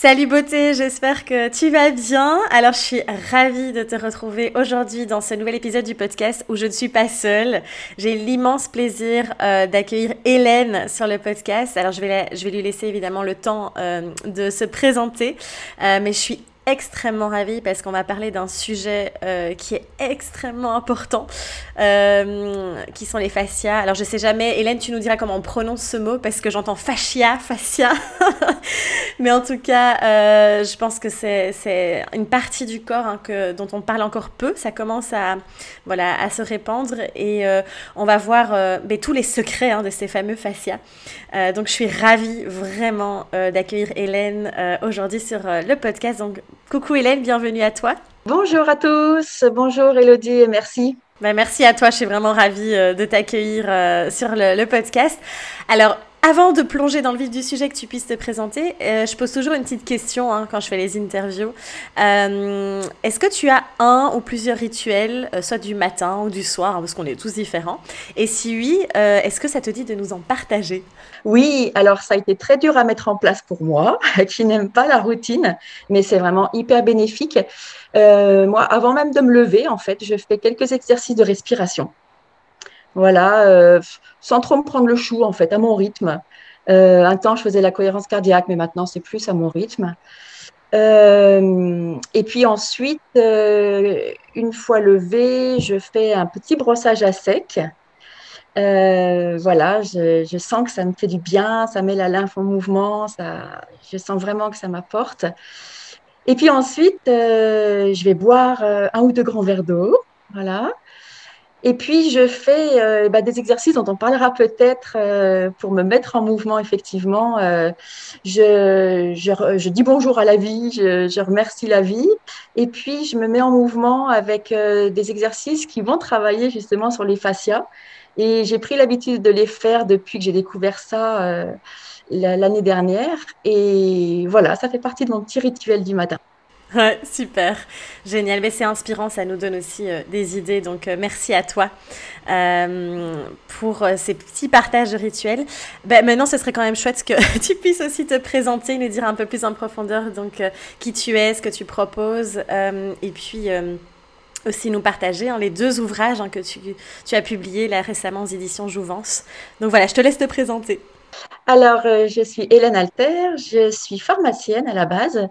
Salut beauté, j'espère que tu vas bien. Alors je suis ravie de te retrouver aujourd'hui dans ce nouvel épisode du podcast où je ne suis pas seule. J'ai l'immense plaisir euh, d'accueillir Hélène sur le podcast. Alors je vais, je vais lui laisser évidemment le temps euh, de se présenter, euh, mais je suis extrêmement ravie parce qu'on va parler d'un sujet euh, qui est extrêmement important, euh, qui sont les fascias. Alors je sais jamais, Hélène, tu nous diras comment on prononce ce mot parce que j'entends fascia, fascia. Mais en tout cas, euh, je pense que c'est une partie du corps hein, que, dont on parle encore peu. Ça commence à, voilà, à se répandre et on va voir mais tous les secrets hein, de ces fameux fascias. donc je suis ravie vraiment d'accueillir Hélène aujourd'hui sur le podcast. Donc Coucou Hélène, bienvenue à toi. Bonjour à tous, bonjour Elodie et merci. Ben, merci à toi, je suis vraiment ravie euh, de t'accueillir euh, sur le, podcast. Alors, avant de plonger dans le vif du sujet, que tu puisses te présenter, euh, je pose toujours une petite question hein, quand je fais les interviews. Est-ce que tu as un ou plusieurs rituels, soit du matin ou du soir, hein, parce qu'on est tous différents? Et si oui, est-ce que ça te dit de nous en partager? Oui, alors ça a été très dur à mettre en place pour moi, qui n'aime pas la routine, mais c'est vraiment hyper bénéfique. Euh, moi, avant même de me lever, en fait, je fais quelques exercices de respiration. Voilà, euh, sans trop me prendre le chou, en fait, à mon rythme. Euh, un temps, je faisais la cohérence cardiaque, mais maintenant, c'est plus à mon rythme. et puis ensuite, une fois levé, je fais un petit brossage à sec euh, voilà, je, sens que ça me fait du bien, ça met la lymphe en mouvement, ça, je sens vraiment que ça m'apporte. Et puis ensuite, euh, je vais boire euh, un ou deux grands verres d'eau, voilà. Et puis je fais bah, des exercices dont on parlera peut-être pour me mettre en mouvement effectivement. Je, je, dis bonjour à la vie, je, je, remercie la vie, et puis je me mets en mouvement avec des exercices qui vont travailler justement sur les fascias. Et j'ai pris l'habitude de les faire depuis que j'ai découvert ça euh, l'année dernière. Et voilà, ça fait partie de mon petit rituel du matin. Ouais, super, génial. Mais c'est inspirant, ça nous donne aussi euh, des idées. Donc, euh, merci à toi pour ces petits partages de rituels. Ben, maintenant, ce serait quand même chouette que tu puisses aussi te présenter, nous dire un peu plus en profondeur donc qui tu es, ce que tu proposes, et puis aussi nous partager hein, les deux ouvrages hein, que tu, tu, as publiés là récemment aux éditions Jouvence. Donc voilà, je te laisse te présenter. Alors, euh, je suis Hélène Alter, je suis pharmacienne à la base,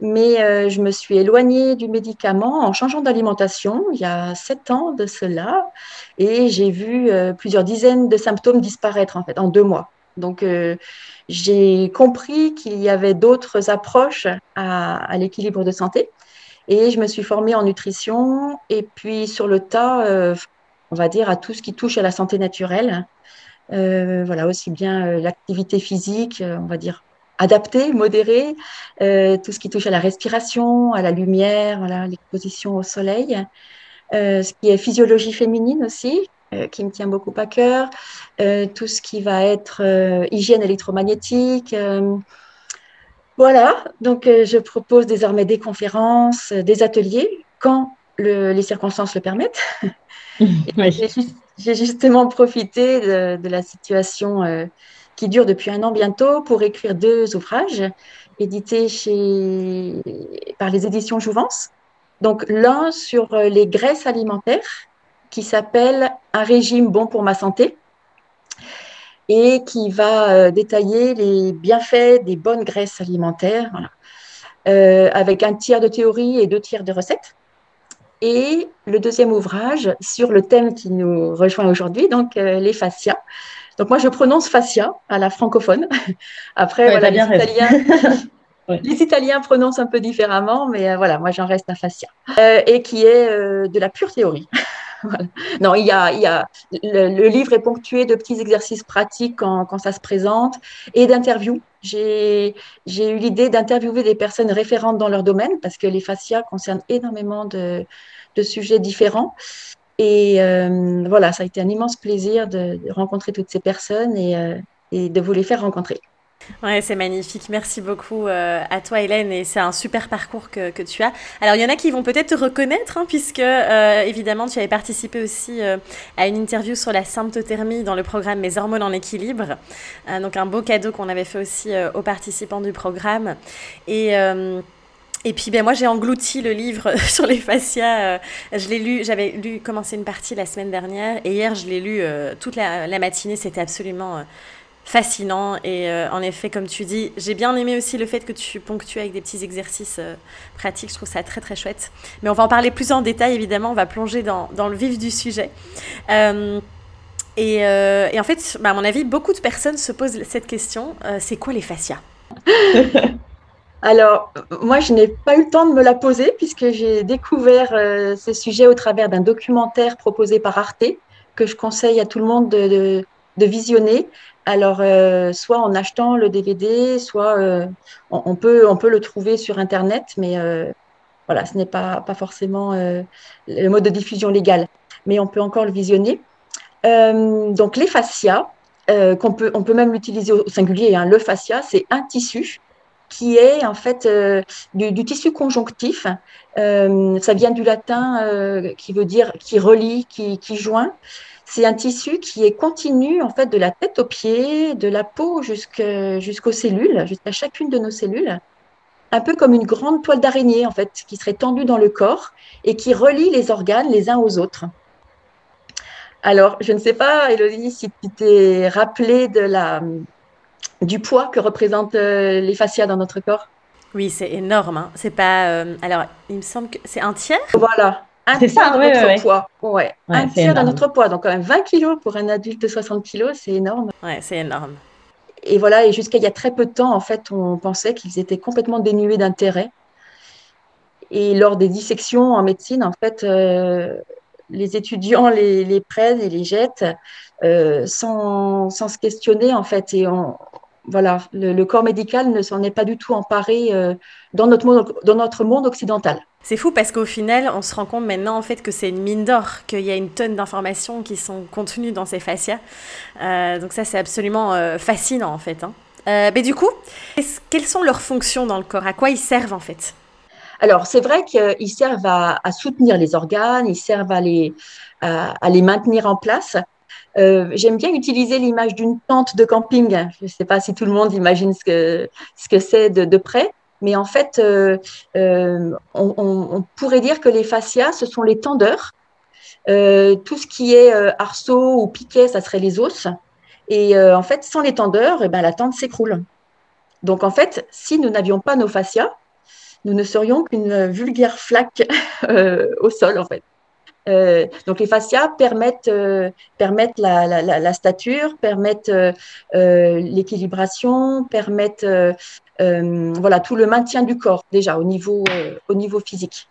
mais euh, je me suis éloignée du médicament en changeant d'alimentation il y a sept ans de cela, et j'ai vu euh, plusieurs dizaines de symptômes disparaître en fait en deux mois. Donc, j'ai compris qu'il y avait d'autres approches à, à l'équilibre de santé. Et je me suis formée en nutrition et puis sur le tas, euh, on va dire, à tout ce qui touche à la santé naturelle. Euh, voilà, aussi bien euh, l'activité physique, on va dire adaptée, modérée, tout ce qui touche à la respiration, à la lumière, voilà, l'exposition au soleil, ce qui est physiologie féminine aussi, qui me tient beaucoup à cœur, tout ce qui va être hygiène électromagnétique, voilà, donc euh, je propose désormais des conférences, euh, des ateliers quand les circonstances le permettent. J'ai justement profité de, la situation euh, qui dure depuis un an bientôt pour écrire deux ouvrages édités chez, par les éditions Jouvence. Donc l'un sur les graisses alimentaires qui s'appelle Un régime bon pour ma santé et qui va euh, détailler les bienfaits des bonnes graisses alimentaires, euh, avec un tiers de théorie et deux tiers de recettes. Et le deuxième ouvrage sur le thème qui nous rejoint aujourd'hui, donc euh, les fascias. Donc moi, je prononce fascia à la francophone. Après, voilà, les Italiens, les Italiens prononcent un peu différemment, mais voilà, moi, j'en reste à fascia. et qui est de la pure théorie. Non, il y a, il y a le, livre est ponctué de petits exercices pratiques quand, quand ça se présente et d'interviews. J'ai eu l'idée d'interviewer des personnes référentes dans leur domaine parce que les fascias concernent énormément de, de sujets différents. Et voilà, ça a été un immense plaisir de, rencontrer toutes ces personnes et, et de vous les faire rencontrer. Ouais, c'est magnifique. Merci beaucoup euh, à toi, Hélène. Et c'est un super parcours que, que, tu as. Alors, il y en a qui vont peut-être te reconnaître, hein, puisque, euh, évidemment, tu avais participé aussi euh, à une interview sur la symptothermie dans le programme Mes hormones en équilibre. donc, un beau cadeau qu'on avait fait aussi aux participants du programme. Et. Et puis ben, moi j'ai englouti le livre sur les fascias. je l'ai lu, j'avais lu commencé une partie la semaine dernière et hier je l'ai lu toute la, matinée. C'était absolument fascinant. Et euh, en effet, comme tu dis, j'ai bien aimé aussi le fait que tu ponctues avec des petits exercices euh, pratiques. Je trouve ça très très chouette. Mais on va en parler plus en détail, évidemment. On va plonger dans, le vif du sujet. Euh, et, et, en fait, bah, à mon avis, beaucoup de personnes se posent cette question. c'est quoi les fascias? Alors, moi, je n'ai pas eu le temps de me la poser puisque j'ai découvert ce sujet au travers d'un documentaire proposé par Arte que je conseille à tout le monde de, visionner. Alors, euh, soit en achetant le DVD, soit euh, on, peut, le trouver sur Internet, mais euh, voilà, ce n'est pas, pas forcément le mode de diffusion légal, mais on peut encore le visionner. donc, les fascias, qu'on peut, on peut même l'utiliser au singulier, hein, le fascia, c'est un tissu qui est en fait du, du, tissu conjonctif. ça vient du latin qui veut dire qui relie, qui, qui joint. C'est un tissu qui est continu en fait de la tête aux pieds, de la peau jusqu'aux cellules, jusqu'à chacune de nos cellules, un peu comme une grande toile d'araignée en fait qui serait tendue dans le corps et qui relie les organes les uns aux autres. Alors, je ne sais pas, Elodie, si tu t'es rappelé de la, du poids que représentent euh, les fascias dans notre corps. Oui, c'est énorme. Hein. C'est pas. Euh, alors, il me semble que c'est un tiers? Voilà, un tiers de notre poids. Ouais. un tiers de notre poids. Donc, quand même 20 kilos pour un adulte de 60 kilos, c'est énorme. Ouais, c'est énorme. Et voilà, et jusqu'à il y a très peu de temps, en fait, on pensait qu'ils étaient complètement dénués d'intérêt. Et lors des dissections en médecine, en fait, euh, les étudiants les, les, prennent et les jettent euh, sans, sans, se questionner, en fait. Et on, voilà, le, corps médical ne s'en est pas du tout emparé euh, dans, notre monde, dans notre monde occidental. C'est fou parce qu'au final, on se rend compte maintenant en fait que c'est une mine d'or, qu'il y a une tonne d'informations qui sont contenues dans ces fascias. Euh, donc ça, c'est absolument euh, fascinant en fait. Hein. mais du coup, quelles sont leurs fonctions dans le corps? À quoi ils servent en fait? Alors, c'est vrai qu'ils servent à, soutenir les organes, ils servent à les, à les maintenir en place, euh, j'aime bien utiliser l'image d'une tente de camping. Je ne sais pas si tout le monde imagine ce que ce que c'est de, près, mais en fait, euh, euh, on, pourrait dire que les fascias, ce sont les tendeurs. tout ce qui est arceau ou piquet, ça serait les os. Et en fait, sans les tendeurs, eh ben, la tente s'écroule. Donc en fait, si nous n'avions pas nos fascias, nous ne serions qu'une vulgaire flaque au sol, en fait. Euh, donc les fascias permettent, euh, permettent la, la, la, stature, permettent euh, l'équilibration, permettent voilà, tout le maintien du corps déjà au niveau, au niveau physique.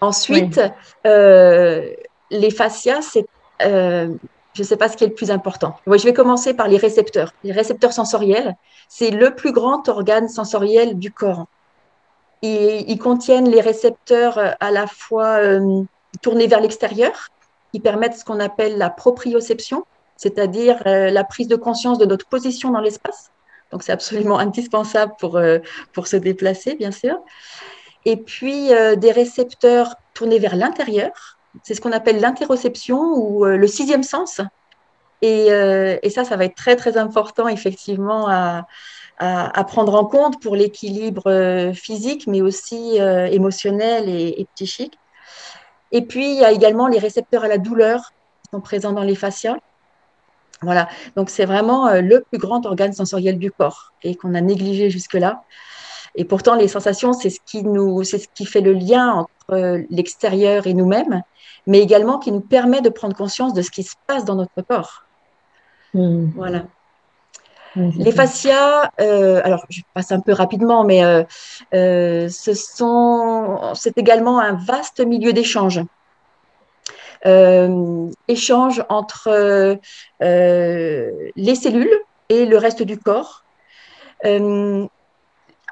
Ensuite, les fascias, c'est je ne sais pas ce qui est le plus important. je vais commencer par les récepteurs. Les récepteurs sensoriels, c'est le plus grand organe sensoriel du corps. ils contiennent les récepteurs à la fois tournés vers l'extérieur, qui permettent ce qu'on appelle la proprioception, c'est-à-dire euh, la prise de conscience de notre position dans l'espace. Donc, c'est absolument indispensable pour, euh, pour se déplacer, bien sûr. Et puis, euh, des récepteurs tournés vers l'intérieur. C'est ce qu'on appelle l'interoception ou le sixième sens. Et, et, ça, ça va être très, très important, effectivement, à, à, prendre en compte pour l'équilibre physique, mais aussi émotionnel et, et psychique. Et puis, il y a également les récepteurs à la douleur qui sont présents dans les fascias. Voilà, donc c'est vraiment euh, le plus grand organe sensoriel du corps et qu'on a négligé jusque-là. Et pourtant, les sensations, c'est ce qui nous, c'est ce qui fait le lien entre euh, l'extérieur et nous-mêmes, mais également qui nous permet de prendre conscience de ce qui se passe dans notre corps. Hmm. Voilà. Les fascias, euh, alors je passe un peu rapidement, mais euh, euh, ce sont, c'est également un vaste milieu d'échange. échange entre les cellules et le reste du corps.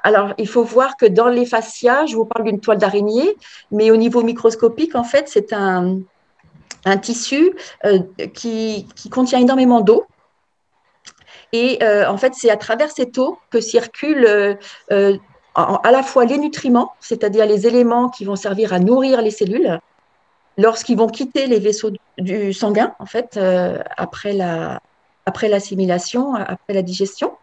alors, il faut voir que dans les fascias, je vous parle d'une toile d'araignée, mais au niveau microscopique, en fait, c'est un, un tissu qui, contient énormément d'eau. Et en fait, c'est à travers cette eau que circulent à la fois les nutriments, c'est-à-dire les éléments qui vont servir à nourrir les cellules, lorsqu'ils vont quitter les vaisseaux du sanguin, en fait, euh, après la après l'assimilation, après la digestion.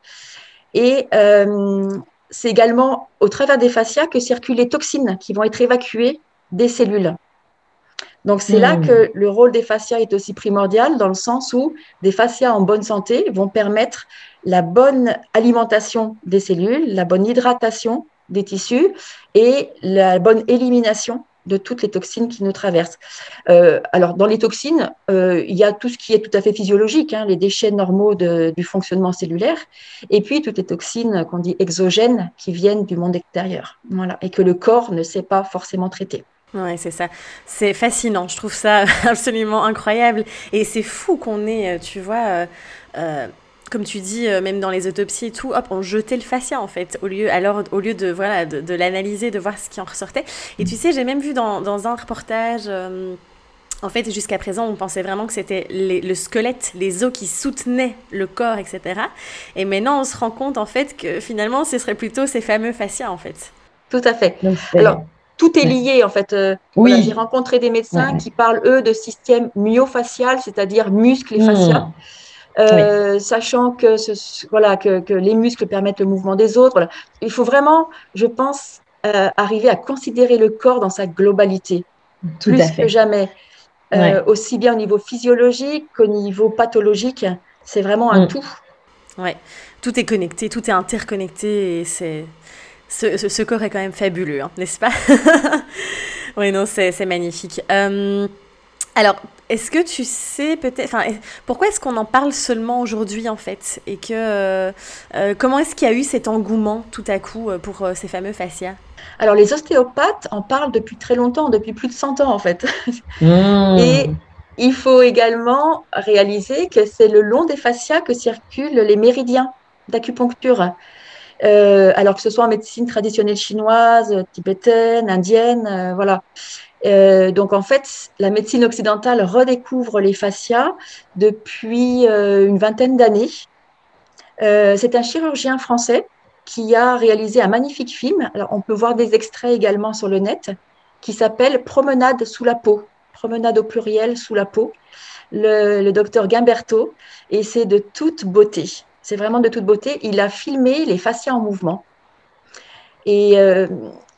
Et euh, c'est également au travers des fascias que circulent les toxines qui vont être évacuées des cellules. Donc c'est là hmm. que le rôle des fascias est aussi primordial dans le sens où des fascias en bonne santé vont permettre la bonne alimentation des cellules, la bonne hydratation des tissus et la bonne élimination de toutes les toxines qui nous traversent. Euh, alors, dans les toxines, euh, il y a tout ce qui est tout à fait physiologique, hein, les déchets normaux du fonctionnement cellulaire, et puis toutes les toxines qu'on dit exogènes qui viennent du monde extérieur, voilà, et que le corps ne sait pas forcément traiter. Oui, c'est ça. C'est fascinant. Je trouve ça absolument incroyable. Et c'est fou qu'on ait, tu vois, euh, comme tu dis, euh, même dans les autopsies et tout, hop, on jetait le fascia en fait, au lieu, alors, au lieu de, voilà, de, l'analyser, de voir ce qui en ressortait. Et tu sais, j'ai même vu dans, dans un reportage, euh, en fait, jusqu'à présent, on pensait vraiment que c'était le squelette, les os qui soutenaient le corps, etc. Et maintenant, on se rend compte en fait que finalement, ce serait plutôt ces fameux fascias en fait. Tout à fait. Alors, tout est lié en fait. Euh, oui. J'ai rencontré des médecins qui parlent eux de système myofascial, c'est-à-dire muscles et fascia. Hmm. Euh, sachant que, ce, voilà, que, que, les muscles permettent le mouvement des autres. Voilà. Il faut vraiment, je pense, euh, arriver à considérer le corps dans sa globalité, plus que jamais. Euh, aussi bien au niveau physiologique qu'au niveau pathologique. C'est vraiment un mm. tout. Ouais, tout est connecté, tout est interconnecté et c'est. Ce, ce, corps est quand même fabuleux, hein, n'est-ce pas Oui, non, c'est magnifique. alors, est-ce que tu sais peut-être, enfin, pourquoi est-ce qu'on en parle seulement aujourd'hui en fait, et que euh, euh, comment est-ce qu'il y a eu cet engouement tout à coup euh, pour ces fameux fascias? Alors les ostéopathes en parlent depuis très longtemps, depuis plus de 100 ans en fait. Mmh. Et il faut également réaliser que c'est le long des fascias que circulent les méridiens d'acupuncture. Alors que ce soit en médecine traditionnelle chinoise, tibétaine, indienne, voilà. Euh, donc en fait, la médecine occidentale redécouvre les fascias depuis euh, une vingtaine d'années. Euh, c'est un chirurgien français qui a réalisé un magnifique film. Alors, on peut voir des extraits également sur le net qui s'appelle Promenade sous la peau. Promenade au pluriel sous la peau. Le, le docteur Gimberto. Et c'est de toute beauté. C'est vraiment de toute beauté. Il a filmé les fascias en mouvement. Et euh,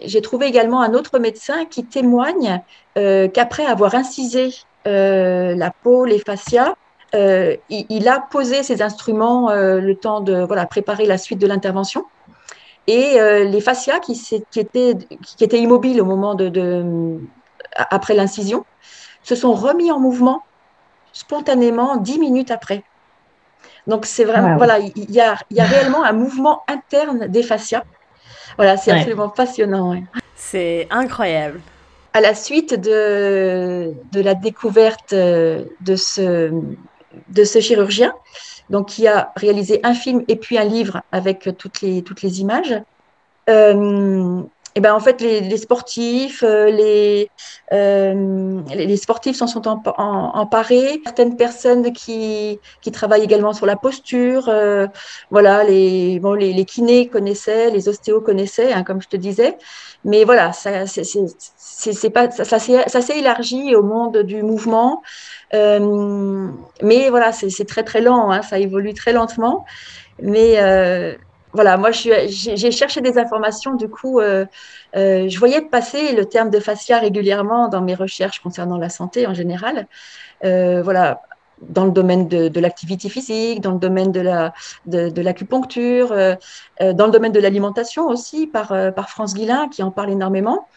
j'ai trouvé également un autre médecin qui témoigne euh, qu'après avoir incisé euh, la peau, les fascias, il, a posé ses instruments le temps de voilà, préparer la suite de l'intervention. Et les fascias qui, étaient, immobiles au moment de après l'incision se sont remis en mouvement spontanément dix minutes après. Donc c'est vraiment, voilà, il y a, y a réellement un mouvement interne des fascias voilà, c'est absolument passionnant. C'est incroyable. À la suite de, de la découverte euh, de ce, de ce chirurgien, donc qui a réalisé un film et puis un livre avec toutes les, toutes les images, euh, et ben en fait, les, sportifs, euh, les, euh, les sportifs s'en sont emparés. Certaines personnes qui, qui travaillent également sur la posture, euh, voilà, les, bon, les, les, kinés connaissaient, les ostéos connaissaient, hein, comme je te disais. Mais voilà, ça, c'est pas, ça, ça s'est élargi au monde du mouvement. mais voilà, c'est très très lent, hein, ça évolue très lentement. Mais voilà, moi, j'ai cherché des informations. Du coup, euh, euh, je voyais passer le terme de fascia régulièrement dans mes recherches concernant la santé en général. Euh, voilà, dans le domaine de, l'activité physique, dans le domaine de la de, l'acupuncture, dans le domaine de l'alimentation aussi par par France Guillain qui en parle énormément.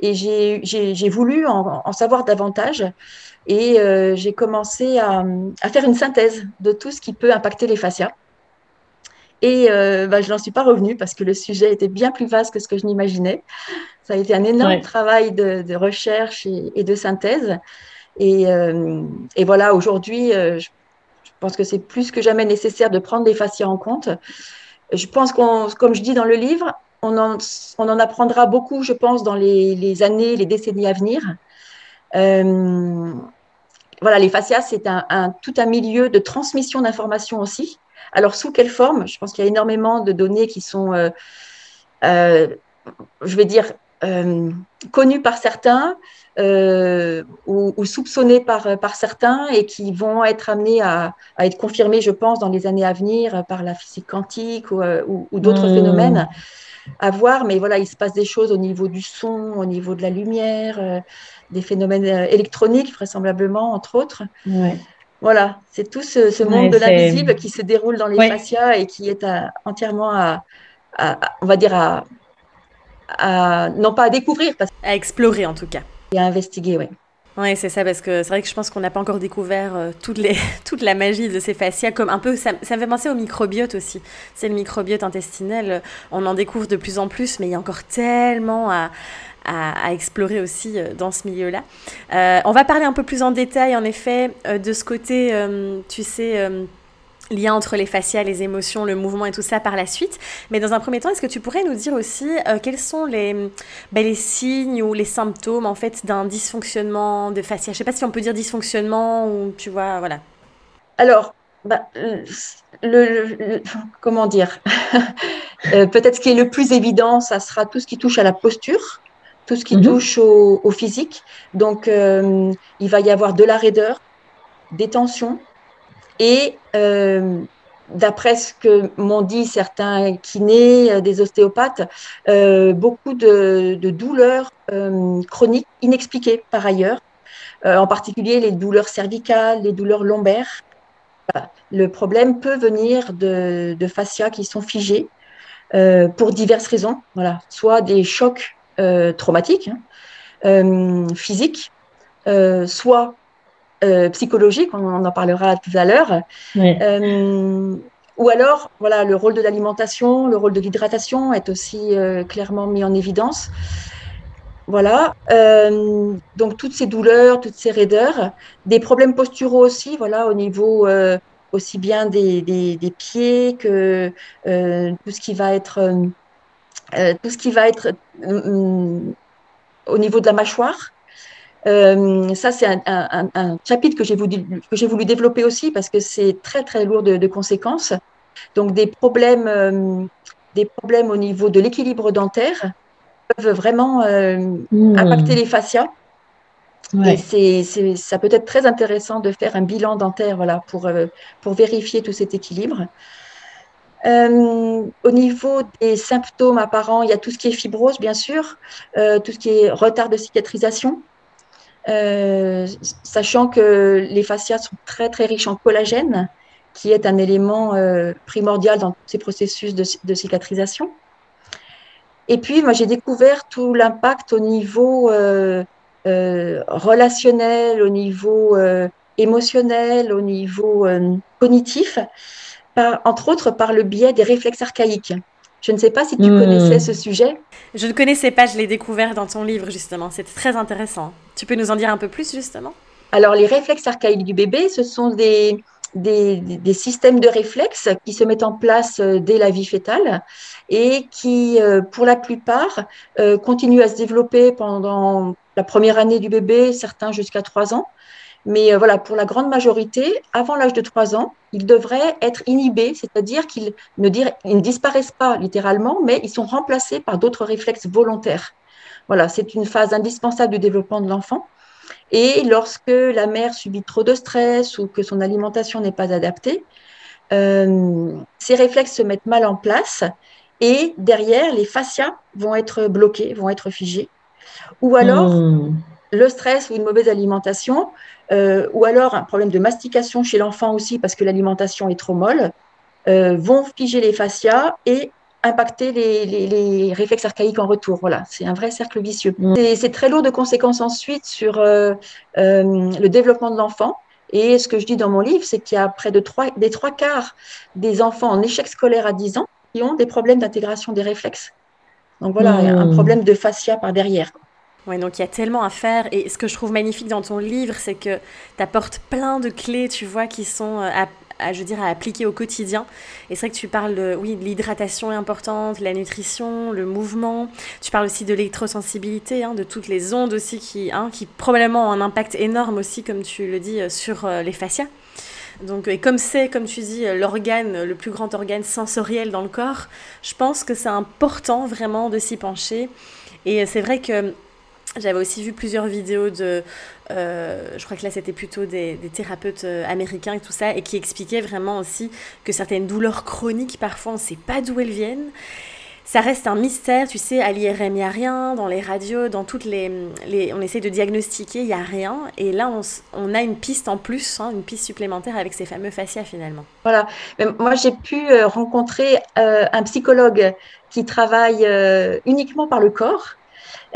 Et j'ai voulu en, savoir davantage. Et j'ai commencé à, à faire une synthèse de tout ce qui peut impacter les fascias. Et euh, bah, je n'en suis pas revenue parce que le sujet était bien plus vaste que ce que je n'imaginais. Ça a été un énorme travail de, recherche et, de synthèse. Et, euh, voilà, aujourd'hui, euh, je, pense que c'est plus que jamais nécessaire de prendre les fascias en compte. Je pense qu'on, comme je dis dans le livre, on en, on en apprendra beaucoup, je pense, dans les, les, années, les décennies à venir. voilà, les fascias, c'est un, tout un milieu de transmission d'informations aussi. Alors, sous quelle forme? Je pense qu'il y a énormément de données qui sont, euh, euh, je vais dire, euh, connues par certains ou, soupçonnées par, par certains et qui vont être amenées à, être confirmées, je pense, dans les années à venir par la physique quantique ou, d'autres mmh. phénomènes à voir. Mais voilà, il se passe des choses au niveau du son, au niveau de la lumière, des phénomènes électroniques, vraisemblablement, entre autres. Voilà, c'est tout ce, monde de l'invisible qui se déroule dans les fascias et qui est entièrement à, on va dire, à, non pas à découvrir. Parce... À explorer en tout cas. Et à investiguer, oui. Oui, c'est ça, parce que c'est vrai que je pense qu'on n'a pas encore découvert euh, toutes les, toute la magie de ces fascias, comme un peu, ça, ça me fait penser au microbiote aussi. C'est le microbiote intestinel, on en découvre de plus en plus, mais il y a encore tellement à, à, explorer aussi euh, dans ce milieu-là. Euh, on va parler un peu plus en détail, en effet, euh, de ce côté, tu sais lien entre les fascias, les émotions, le mouvement et tout ça par la suite. Mais dans un premier temps, est-ce que tu pourrais nous dire aussi quels sont les, ben, les signes ou les symptômes en fait d'un dysfonctionnement de fascia Je sais pas si on peut dire dysfonctionnement ou tu vois, voilà. Alors, bah, le, comment dire? Peut-être ce qui est le plus évident, ça sera tout ce qui touche à la posture tout ce qui mhm. touche au, physique. Donc, euh, il va y avoir de la raideur, des tensions et euh, d'après ce que m'ont dit certains kinés, euh, des ostéopathes, beaucoup de, douleurs chroniques inexpliquées par ailleurs, en particulier les douleurs cervicales, les douleurs lombaires. Le problème peut venir de, de fascias qui sont figés pour diverses raisons. Voilà, soit des chocs euh, traumatique, hein, euh, physique, euh, soit psychologique, on en parlera tout à l'heure. ou alors, voilà, le rôle de l'alimentation, le rôle de l'hydratation est aussi clairement mis en évidence. Voilà. donc toutes ces douleurs, toutes ces raideurs, des problèmes posturaux aussi, voilà, au niveau aussi bien des, des, pieds que tout ce qui va être euh, tout ce qui va être euh, euh, au niveau de la mâchoire. ça, c'est un, chapitre que j'ai voulu, voulu, développer aussi parce que c'est très, très lourd de, conséquences. Donc, des problèmes, des problèmes au niveau de l'équilibre dentaire peuvent vraiment hmm. impacter les fascias. Et c'est, ça peut être très intéressant de faire un bilan dentaire voilà, pour, pour vérifier tout cet équilibre. Euh, au niveau des symptômes apparents, il y a tout ce qui est fibrose, bien sûr, euh, tout ce qui est retard de cicatrisation, euh, sachant que les fascias sont très très riches en collagène, qui est un élément primordial dans ces processus de, de, cicatrisation. Et puis, moi, j'ai découvert tout l'impact au niveau relationnel, au niveau émotionnel, au niveau cognitif entre autres par le biais des réflexes archaïques. Je ne sais pas si tu hmm. connaissais ce sujet. Je ne connaissais pas, je l'ai découvert dans ton livre justement. C'était très intéressant. Tu peux nous en dire un peu plus justement? Alors les réflexes archaïques du bébé, ce sont des, des, systèmes de réflexes qui se mettent en place euh, dès la vie fétale et qui, euh, pour la plupart, euh, continuent à se développer pendant la première année du bébé, certains jusqu'à trois ans. Mais voilà, pour la grande majorité, avant l'âge de trois ans, ils devraient être inhibés, c'est-à-dire qu'ils ne, ne, disparaissent pas littéralement, mais ils sont remplacés par d'autres réflexes volontaires. Voilà, c'est une phase indispensable du développement de l'enfant. Et lorsque la mère subit trop de stress ou que son alimentation n'est pas adaptée, euh, ces réflexes se mettent mal en place et derrière, les fascias vont être bloqués, vont être figés. Ou alors, hmm. Le stress ou une mauvaise alimentation euh, ou alors un problème de mastication chez l'enfant aussi parce que l'alimentation est trop molle, euh, vont figer les fascias et impacter les, réflexes archaïques en retour. Voilà, c'est un vrai cercle vicieux. C'est très lourd de conséquences ensuite sur euh, le développement de l'enfant. Et ce que je dis dans mon livre, c'est qu'il y a près de trois, des trois quarts des enfants en échec scolaire à 10 ans qui ont des problèmes d'intégration des réflexes. Donc voilà, un mm. problème de fascia par derrière. Oui, donc il y a tellement à faire. Et ce que je trouve magnifique dans ton livre, c'est que tu apportes plein de clés, tu vois, qui sont euh, à, je veux à appliquer au quotidien. Et c'est vrai que tu parles de, oui, l'hydratation est importante, la nutrition, le mouvement. Tu parles aussi de l'électrosensibilité, hein, de toutes les ondes aussi qui, hein, qui probablement ont un impact énorme aussi, comme tu le dis, euh, sur euh, les fascias. Donc, et comme c'est, comme tu dis, l'organe, le plus grand organe sensoriel dans le corps, je pense que c'est important vraiment de s'y pencher. Et c'est vrai que j'avais aussi vu plusieurs vidéos de, euh, je crois que là c'était plutôt des, thérapeutes euh, américains et tout ça, et qui expliquaient vraiment aussi que certaines douleurs chroniques, parfois on ne sait pas d'où elles viennent. Ça reste un mystère, tu sais, à l'IRM, il n'y a rien, dans les radios, dans toutes les... les on essaie de diagnostiquer, il n'y a rien. Et là, on, a une piste en plus, hein, une piste supplémentaire avec ces fameux fascias finalement. Voilà. moi, j'ai pu euh, rencontrer un psychologue qui travaille uniquement par le corps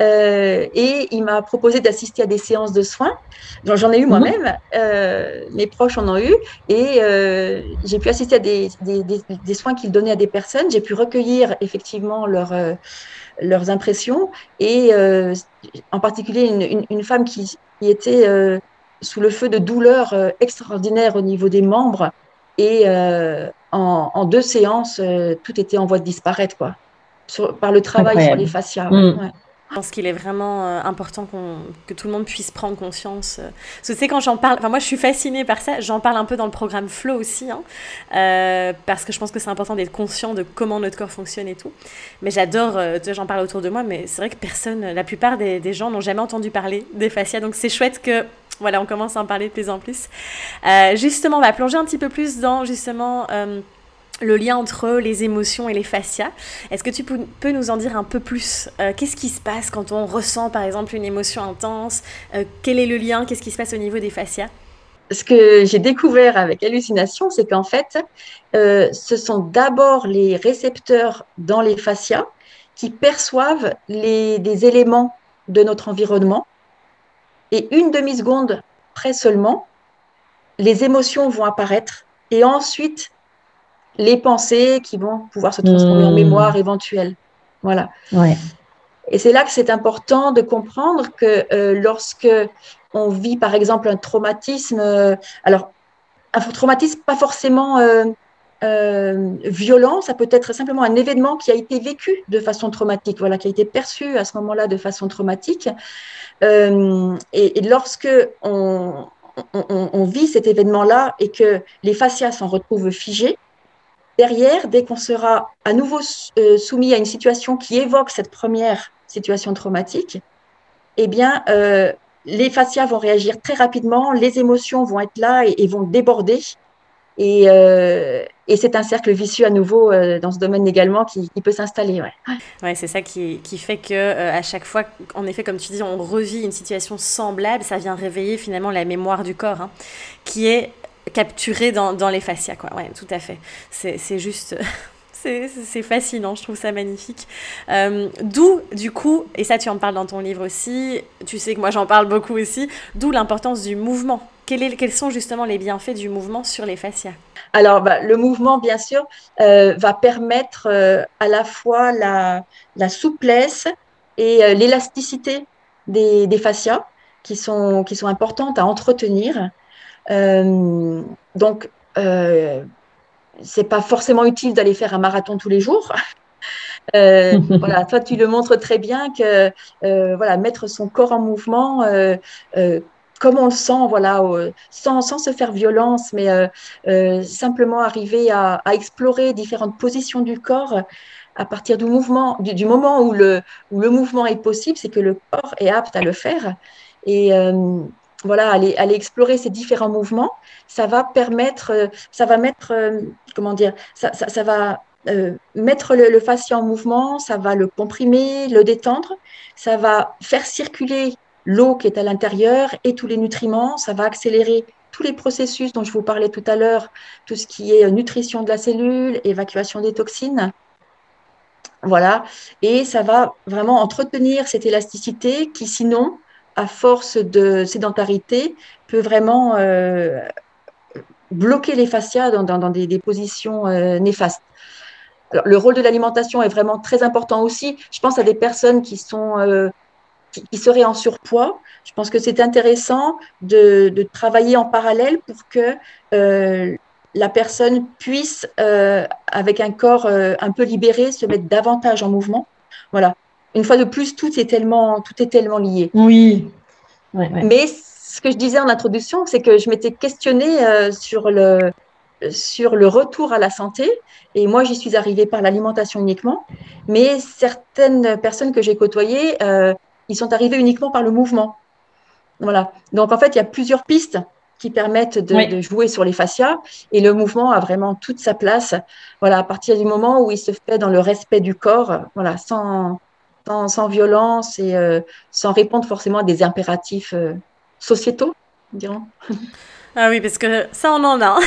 euh, et il m'a proposé d'assister à des séances de soins. J'en ai eu mhm. moi-même, euh, mes proches en ont eu, et euh, j'ai pu assister à des, des, des, soins qu'il donnait à des personnes. J'ai pu recueillir effectivement leur, leurs impressions, et en particulier une, une, femme qui, qui était sous le feu de douleurs extraordinaires au niveau des membres, et en, en, deux séances, tout était en voie de disparaître, quoi, sur, par le travail sur les fascias. Mm. Je pense qu'il est vraiment euh, important que tout le monde puisse prendre conscience. Euh. Parce que tu sais, quand j'en parle, enfin moi je suis fascinée par ça, j'en parle un peu dans le programme Flow aussi, hein, euh, parce que je pense que c'est important d'être conscient de comment notre corps fonctionne et tout. Mais j'adore, j'en parle autour de moi, mais c'est vrai que personne, la plupart des, des gens n'ont jamais entendu parler des fascias, donc c'est chouette que voilà, on commence à en parler de plus en plus. justement, on va plonger un petit peu plus dans justement le lien entre les émotions et les fascias. Est-ce que tu peux nous en dire un peu plus euh, Qu'est-ce qui se passe quand on ressent par exemple une émotion intense euh, Quel est le lien Qu'est-ce qui se passe au niveau des fascias? Ce que j'ai découvert avec hallucination, c'est qu'en fait, euh, ce sont d'abord les récepteurs dans les fascias qui perçoivent les, des éléments de notre environnement. Et une demi-seconde près seulement, les émotions vont apparaître et ensuite les pensées qui vont pouvoir se transformer en hmm. mémoire éventuelle. Voilà. Et c'est là que c'est important de comprendre que euh, lorsque on vit, par exemple, un traumatisme, euh, alors un traumatisme pas forcément euh, violent, ça peut être simplement un événement qui a été vécu de façon traumatique, voilà, qui a été perçu à ce moment-là de façon traumatique. Et, lorsque on, on, vit cet événement-là et que les fascias s'en retrouvent figés, Derrière, dès qu'on sera à nouveau euh, soumis à une situation qui évoque cette première situation traumatique, eh bien, euh, les fascias vont réagir très rapidement, les émotions vont être là et, vont déborder. Euh, et, c'est un cercle vicieux à nouveau dans ce domaine également qui, peut s'installer. Ouais, ouais c'est ça qui, fait que à chaque fois, en effet, comme tu dis, on revit une situation semblable, ça vient réveiller finalement la mémoire du corps, hein, qui est capturé dans, dans, les fascias, quoi. Ouais, tout à fait. C'est juste. C'est fascinant, je trouve ça magnifique. Euh, d'où, du coup, et ça tu en parles dans ton livre aussi, tu sais que moi j'en parle beaucoup aussi, d'où l'importance du mouvement. Quel est, quels sont justement les bienfaits du mouvement sur les fascias? Alors, bah, le mouvement, bien sûr, euh, va permettre euh, à la fois la, la souplesse et l'élasticité des, des fascias qui sont, qui sont importantes à entretenir. Euh, donc, euh, c'est pas forcément utile d'aller faire un marathon tous les jours. Euh, voilà, toi, tu le montres très bien que euh, voilà, mettre son corps en mouvement, comme on le sent, voilà, sans, sans, se faire violence, mais simplement arriver à, à, explorer différentes positions du corps à partir du mouvement, du, du moment où le, où le mouvement est possible, c'est que le corps est apte à le faire. Et, voilà, aller, aller, explorer ces différents mouvements, ça va permettre, euh, ça va mettre, euh, comment dire, ça, ça, va euh, mettre le, le, fascia en mouvement, ça va le comprimer, le détendre, ça va faire circuler l'eau qui est à l'intérieur et tous les nutriments, ça va accélérer tous les processus dont je vous parlais tout à l'heure, tout ce qui est nutrition de la cellule, évacuation des toxines. Voilà, et ça va vraiment entretenir cette élasticité qui sinon à force de sédentarité, peut vraiment euh, bloquer les fascias dans, des, positions euh, néfastes. le rôle de l'alimentation est vraiment très important aussi. Je pense à des personnes qui sont euh, qui, seraient en surpoids. Je pense que c'est intéressant de, travailler en parallèle pour que la personne puisse, avec un corps un peu libéré, se mettre davantage en mouvement. Voilà. Une fois de plus, tout est tellement, tout est tellement lié. Oui. Mais ce que je disais en introduction, c'est que je m'étais questionnée sur le, sur le retour à la santé. Et moi, j'y suis arrivée par l'alimentation uniquement. Mais certaines personnes que j'ai côtoyées, euh, ils sont arrivés uniquement par le mouvement. Voilà. Donc, en fait, il y a plusieurs pistes qui permettent de, jouer sur les fascias. Et le mouvement a vraiment toute sa place. Voilà, à partir du moment où il se fait dans le respect du corps, voilà, sans, sans, violence et euh, sans répondre forcément à des impératifs euh, sociétaux, dirons. Ah oui, parce que ça, on en a.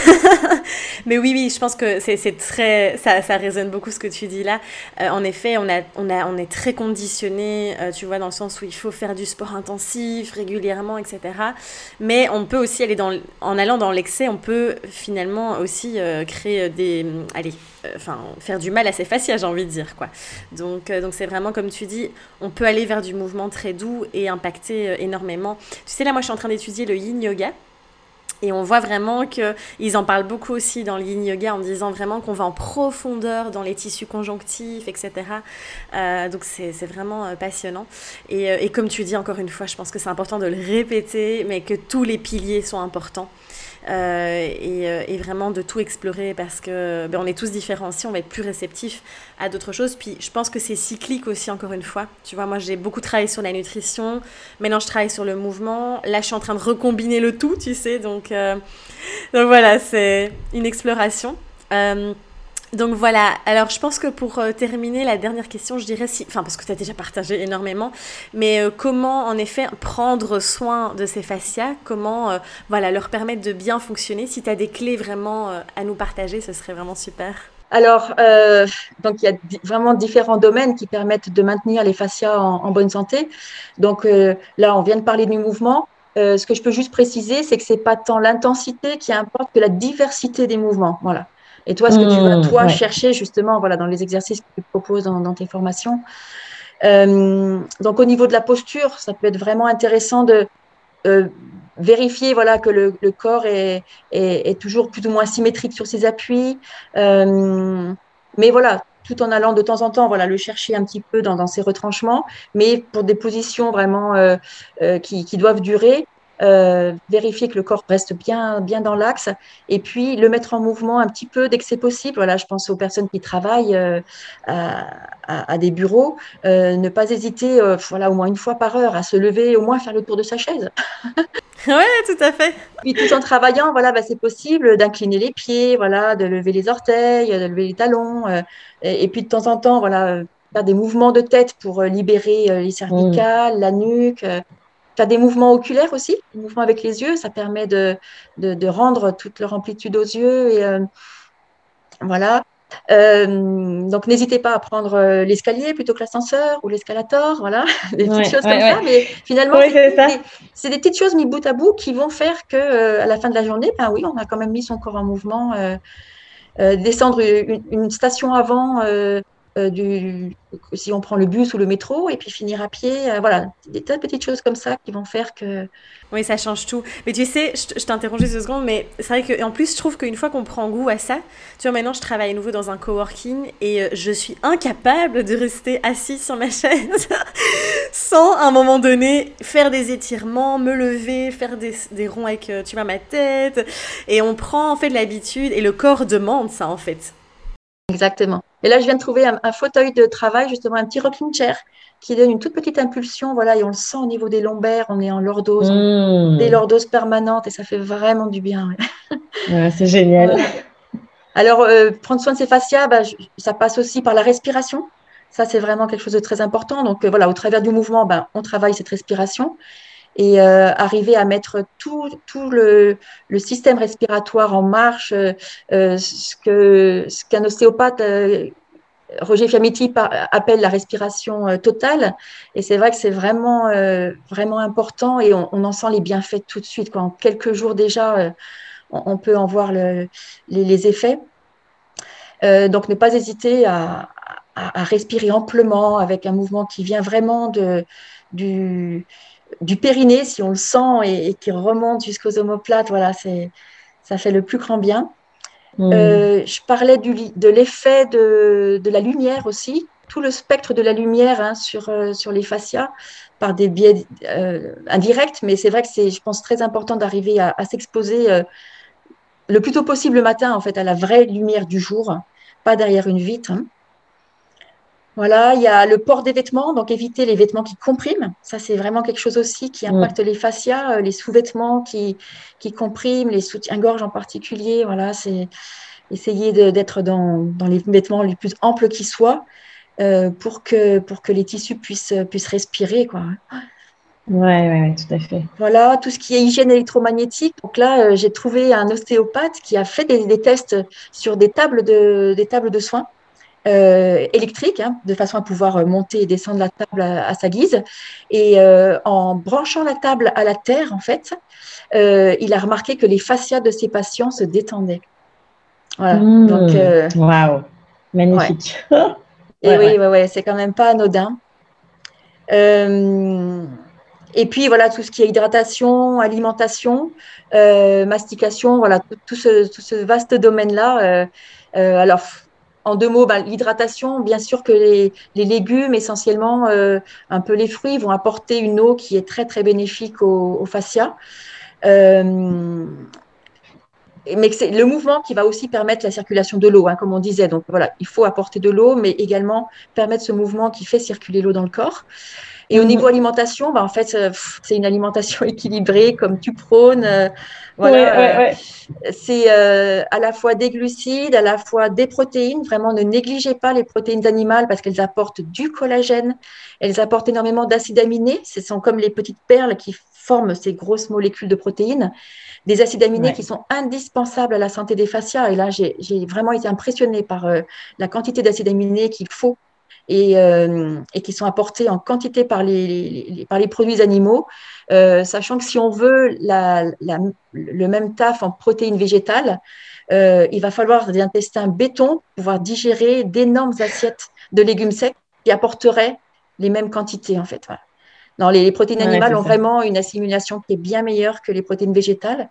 Mais oui, oui, je pense que c'est très. Ça, ça résonne beaucoup ce que tu dis là. Euh, en effet, on, a, on, a, on est très conditionné, euh, tu vois, dans le sens où il faut faire du sport intensif régulièrement, etc. Mais on peut aussi aller dans. En allant dans l'excès, on peut finalement aussi euh, créer des. Allez, enfin, faire du mal à ses fascias, j'ai envie de dire, quoi. Donc, donc c'est vraiment comme tu dis, on peut aller vers du mouvement très doux et impacter énormément. Tu sais, là, moi, je suis en train d'étudier le yin yoga. Et on voit vraiment qu'ils en parlent beaucoup aussi dans le yin yoga en disant vraiment qu'on va en profondeur dans les tissus conjonctifs, etc. Euh, donc c'est vraiment euh, passionnant. Et, euh, et, comme tu dis encore une fois, je pense que c'est important de le répéter, mais que tous les piliers sont importants. Euh, euh, et, vraiment de tout explorer parce que ben, on est tous différents aussi, on va être plus réceptifs à d'autres choses. Puis je pense que c'est cyclique aussi, encore une fois. Tu vois, moi j'ai beaucoup travaillé sur la nutrition, maintenant je travaille sur le mouvement. Là, je suis en train de recombiner le tout, tu sais. Donc, euh, donc voilà, c'est une exploration. Donc voilà, alors je pense que pour euh, terminer la dernière question, je dirais si, enfin parce que tu as déjà partagé énormément, mais euh, comment en effet prendre soin de ces fascias, comment euh, voilà, leur permettre de bien fonctionner, si tu as des clés vraiment à nous partager, ce serait vraiment super. Alors, donc il y a vraiment différents domaines qui permettent de maintenir les fascias en, bonne santé. Donc là, on vient de parler du mouvement. ce que je peux juste préciser, c'est que c'est pas tant l'intensité qui importe que la diversité des mouvements. Voilà. Et toi, ce que tu vas, mmh, toi, chercher justement voilà, dans les exercices que tu proposes dans, tes formations. Euh, donc, au niveau de la posture, ça peut être vraiment intéressant de euh, vérifier voilà, que le, corps est, est, toujours plus ou moins symétrique sur ses appuis. Euh, mais voilà, tout en allant de temps en temps voilà, le chercher un petit peu dans, dans ses retranchements, mais pour des positions vraiment qui, qui, doivent durer, euh, vérifier que le corps reste bien, bien dans l'axe, et puis le mettre en mouvement un petit peu dès que c'est possible. Voilà, je pense aux personnes qui travaillent euh, à, des bureaux, euh, ne pas hésiter, voilà, au moins une fois par heure, à se lever, au moins faire le tour de sa chaise. oui, tout à fait. Puis tout en travaillant, voilà, bah, c'est possible d'incliner les pieds, voilà, de lever les orteils, de lever les talons, et, puis de temps en temps, voilà faire des mouvements de tête pour libérer les cervicales, la nuque, tu as des mouvements oculaires aussi, des mouvements avec les yeux, ça permet de, de, rendre toute leur amplitude aux yeux. Et, euh, voilà. Euh, donc, n'hésitez pas à prendre euh, l'escalier plutôt que l'ascenseur ou l'escalator, voilà, des petites choses comme ça. Mais finalement, c'est des, petites choses mises bout à bout qui vont faire que à la fin de la journée, ben oui, on a quand même mis son corps en mouvement. descendre une, station avant, euh, du, si on prend le bus ou le métro, et puis finir à pied. Euh, voilà, des tas de petites choses comme ça qui vont faire que. Oui, ça change tout. Mais tu sais, je, t'interroge deux secondes, mais c'est vrai qu'en plus, je trouve qu'une fois qu'on prend goût à ça, tu vois, maintenant, je travaille à nouveau dans un coworking et euh, je suis incapable de rester assise sur ma chaise sans, à un moment donné, faire des étirements, me lever, faire des, des ronds avec, tu vois, ma tête. Et on prend en fait l'habitude et le corps demande ça, en fait. Exactement. Et là, je viens de trouver un, fauteuil de travail, justement, un petit rocking chair qui donne une toute petite impulsion, voilà, et on le sent au niveau des lombaires, on est en lordose, mmh. des lordoses permanentes, et ça fait vraiment du bien. c'est génial. Alors, euh, prendre soin de ses fascias, bah, ça passe aussi par la respiration. Ça, c'est vraiment quelque chose de très important. Donc, euh, voilà, au travers du mouvement, bah, on travaille cette respiration et euh, arriver à mettre tout, tout le, le, système respiratoire en marche, euh, ce qu'un ce qu'un ostéopathe, euh, Roger Fiammetti, appelle la respiration totale. Et c'est vrai que c'est vraiment, vraiment important et on, en sent les bienfaits tout de suite. Quoi. En quelques jours déjà, on, peut en voir le, les, les, effets. donc, ne pas hésiter à, à, à, respirer amplement avec un mouvement qui vient vraiment de, du, du périnée, si on le sent et, qui remonte jusqu'aux omoplates, voilà, c'est, ça fait le plus grand bien. Hmm. je parlais du, de l'effet de, de, la lumière aussi, tout le spectre de la lumière hein, sur, sur les fascias par des biais indirects, mais c'est vrai que c'est, je pense, très important d'arriver à, à s'exposer le plus tôt possible le matin, en fait, à la vraie lumière du jour, pas derrière une vitre. Hein. Voilà, il y a le port des vêtements, donc éviter les vêtements qui compriment. Ça, c'est vraiment quelque chose aussi qui impacte les fascias, euh, les sous-vêtements qui, qui compriment, les soutiens-gorge en particulier. Voilà, c'est essayer d'être dans, les vêtements les plus amples qui soient euh, pour, que, pour que les tissus puissent, puissent respirer. Quoi. Oui, ouais, tout à fait. Voilà, tout ce qui est hygiène électromagnétique. Donc là, euh, j'ai trouvé un ostéopathe qui a fait des, tests sur des tables de, des tables de soins euh, électriques, hein, de façon à pouvoir monter et descendre la table à, sa guise. Et euh, en branchant la table à la terre, en fait, il a remarqué que les fascias de ses patients se détendaient. Voilà. Mmh. Donc, waouh, magnifique. et oui, ouais, ouais, c'est quand même pas anodin. Euh, et puis voilà, tout ce qui est hydratation, alimentation, euh, mastication, voilà, tout, ce, vaste domaine-là. Euh, euh, alors, en deux mots, bah, l'hydratation, bien sûr que les, légumes, essentiellement un peu les fruits, vont apporter une eau qui est très très bénéfique au, au fascia. mais c'est le mouvement qui va aussi permettre la circulation de l'eau, hein, comme on disait. Donc voilà, il faut apporter de l'eau, mais également permettre ce mouvement qui fait circuler l'eau dans le corps. Et au mhm. niveau alimentation, bah, en fait, euh, c'est une alimentation équilibrée, comme tu prônes. Euh, voilà, euh, c'est à la fois des glucides, à la fois des protéines. Vraiment, ne négligez pas les protéines animales parce qu'elles apportent du collagène. Elles apportent énormément d'acides aminés. Ce sont comme les petites perles qui forment ces grosses molécules de protéines. Des acides aminés qui sont indispensables à la santé des fascias. Et là, j'ai vraiment été impressionnée par la quantité d'acides aminés qu'il faut euh, et, qui sont apportés en quantité par les, par les produits animaux, euh, sachant que si on veut le même taf en protéines végétales, euh, il va falloir des intestins béton pour pouvoir digérer d'énormes assiettes de légumes secs qui apporteraient les mêmes quantités en fait. Non, les, protéines animales ont vraiment une assimilation qui est bien meilleure que les protéines végétales.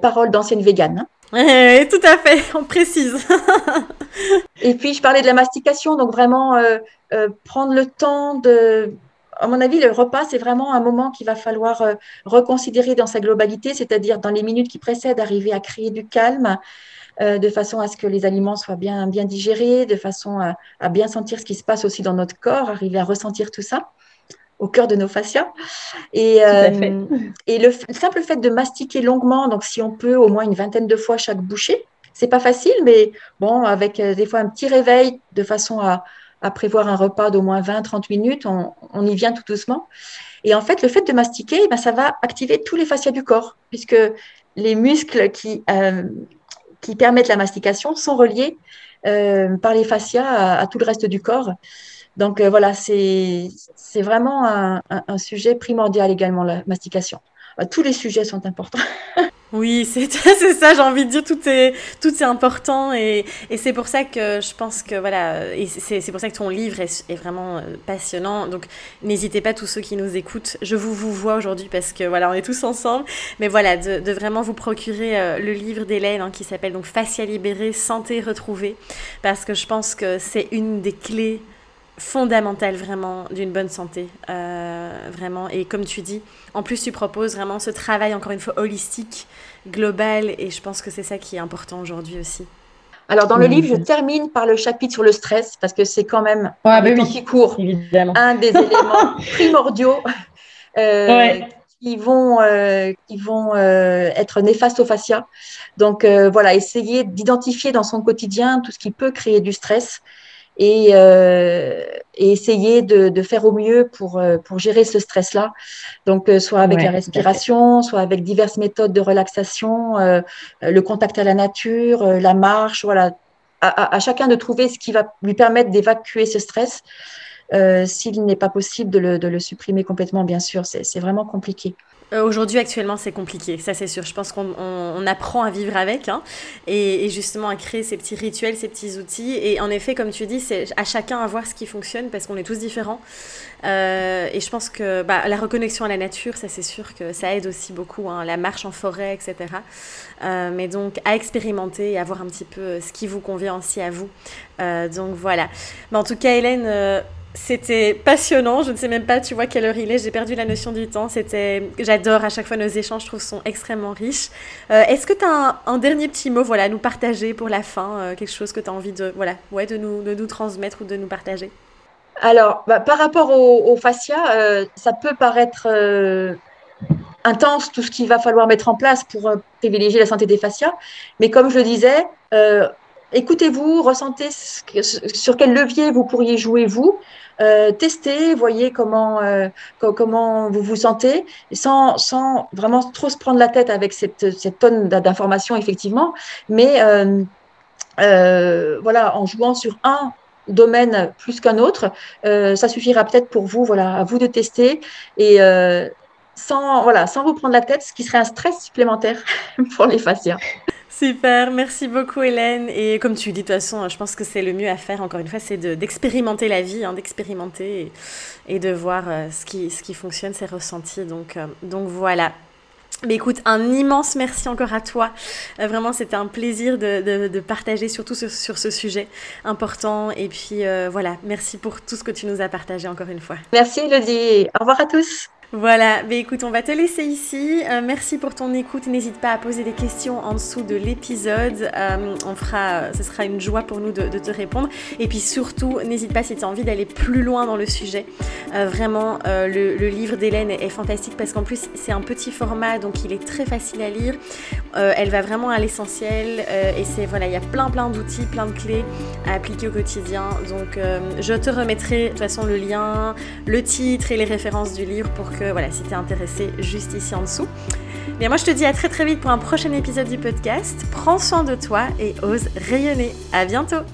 parole d'ancienne végane. Hein. Oui, tout à fait, on précise. et puis, je parlais de la mastication, donc vraiment euh, euh, prendre le temps de... À mon avis, le repas, c'est vraiment un moment qu'il va falloir euh, reconsidérer dans sa globalité, c'est-à-dire dans les minutes qui précèdent, arriver à créer du calme, de façon à ce que les aliments soient bien, bien digérés, de façon à, à, bien sentir ce qui se passe aussi dans notre corps, arriver à ressentir tout ça au cœur de nos fascias. Et, euh, et le, simple fait de mastiquer longuement, donc si on peut au moins une vingtaine de fois chaque bouchée, c'est pas facile, mais bon, avec euh, des fois un petit réveil de façon à, à prévoir un repas d'au moins 20-30 minutes, on, y vient tout doucement. Et en fait, le fait de mastiquer, ben, ça va activer tous les fascias du corps, puisque les muscles qui, euh, qui permettent la mastication sont reliés par les fascias à, tout le reste du corps. Donc euh, voilà, c'est vraiment un, sujet primordial également, la mastication. Euh, tous les sujets sont importants. Oui, c'est ça, j'ai envie de dire, tout est, tout est important et, et c'est pour ça que je pense que, voilà, c'est pour ça que ton livre est, est vraiment euh, passionnant. Donc, n'hésitez pas, tous ceux qui nous écoutent, je vous vous vois aujourd'hui parce que, voilà, on est tous ensemble. Mais voilà, de, de vraiment vous procurer le livre d'Hélène hein, qui s'appelle donc Fascia libérée, santé retrouvée, parce que je pense que c'est une des clés fondamentale vraiment d'une bonne santé, euh, vraiment. Et comme tu dis, en plus tu proposes vraiment ce travail encore une fois holistique, global, et je pense que c'est ça qui est important aujourd'hui aussi. Alors dans le livre, je termine par le chapitre sur le stress parce que c'est quand même ah, bah oui, court, évidemment. un des éléments primordiaux euh, qui vont, euh, qui vont être néfastes au fascia. Donc voilà, essayer d'identifier dans son quotidien tout ce qui peut créer du stress et, euh, et essayer de, de, faire au mieux pour, euh, pour gérer ce stress-là. Donc, euh, soit avec la respiration, soit avec diverses méthodes de relaxation, euh, le contact à la nature, la marche, voilà. À, à, chacun de trouver ce qui va lui permettre d'évacuer ce stress. S'il n'est pas possible de le, de le, supprimer complètement, bien sûr, c'est vraiment compliqué. Euh, Aujourd'hui, actuellement, c'est compliqué, ça c'est sûr. Je pense qu'on apprend à vivre avec hein, et, justement à créer ces petits rituels, ces petits outils. Et en effet, comme tu dis, c'est à chacun à voir ce qui fonctionne parce qu'on est tous différents. Euh, et je pense que bah, la reconnexion à la nature, ça c'est sûr que ça aide aussi beaucoup, hein, la marche en forêt, etc. Euh, mais donc à expérimenter et à voir un petit peu ce qui vous convient aussi à vous. donc voilà. Mais en tout cas, Hélène c'était passionnant. Je ne sais même pas, tu vois, quelle heure il est. J'ai perdu la notion du temps. C'était, j'adore à chaque fois nos échanges. Je trouve sont extrêmement riches. Euh, est-ce que tu as un, dernier petit mot, voilà, à nous partager pour la fin, euh, quelque chose que tu as envie de, voilà, ouais, de nous, de nous transmettre ou de nous partager? Alors, bah, par rapport au, fascia, euh, ça peut paraître intense tout ce qu'il va falloir mettre en place pour privilégier la santé des fascias, mais comme je le disais écoutez-vous, ressentez sur quel levier vous pourriez jouer vous, euh, testez, voyez comment, euh, comment vous vous sentez, sans, sans vraiment trop se prendre la tête avec cette, cette tonne d'informations, effectivement, mais euh, voilà, en jouant sur un domaine plus qu'un autre, ça suffira peut-être pour vous, voilà, à vous de tester et sans, voilà, sans vous prendre la tête, ce qui serait un stress supplémentaire pour les fascias. Super, merci beaucoup Hélène. Et comme tu dis, de toute façon, je pense que c'est le mieux à faire, encore une fois, c'est d'expérimenter la vie, hein, d'expérimenter et, de voir euh, ce, qui, ce qui fonctionne, ses ressentis. Donc, euh, donc voilà. Mais écoute, un immense merci encore à toi. Euh, vraiment, c'était un plaisir de, de, partager surtout sur, sur, ce sujet important. Et puis voilà, merci pour tout ce que tu nous as partagé encore une fois. Merci Elodie. Au revoir à tous. Voilà, mais écoute, on va te laisser ici. Euh, merci pour ton écoute. N'hésite pas à poser des questions en dessous de l'épisode. Euh, on fera, ce sera une joie pour nous de, te répondre. Et puis surtout, n'hésite pas si tu as envie d'aller plus loin dans le sujet. Euh, vraiment, le, livre d'Hélène est, fantastique parce qu'en plus, c'est un petit format, donc il est très facile à lire. elle va vraiment à l'essentiel. et c'est voilà, il y a plein plein d'outils, plein de clés à appliquer au quotidien. Donc, je te remettrai de toute façon le lien, le titre et les références du livre pour que voilà, si tu es intéressé, juste ici en dessous. Mais moi, je te dis à très très vite pour un prochain épisode du podcast. Prends soin de toi et ose rayonner. À bientôt!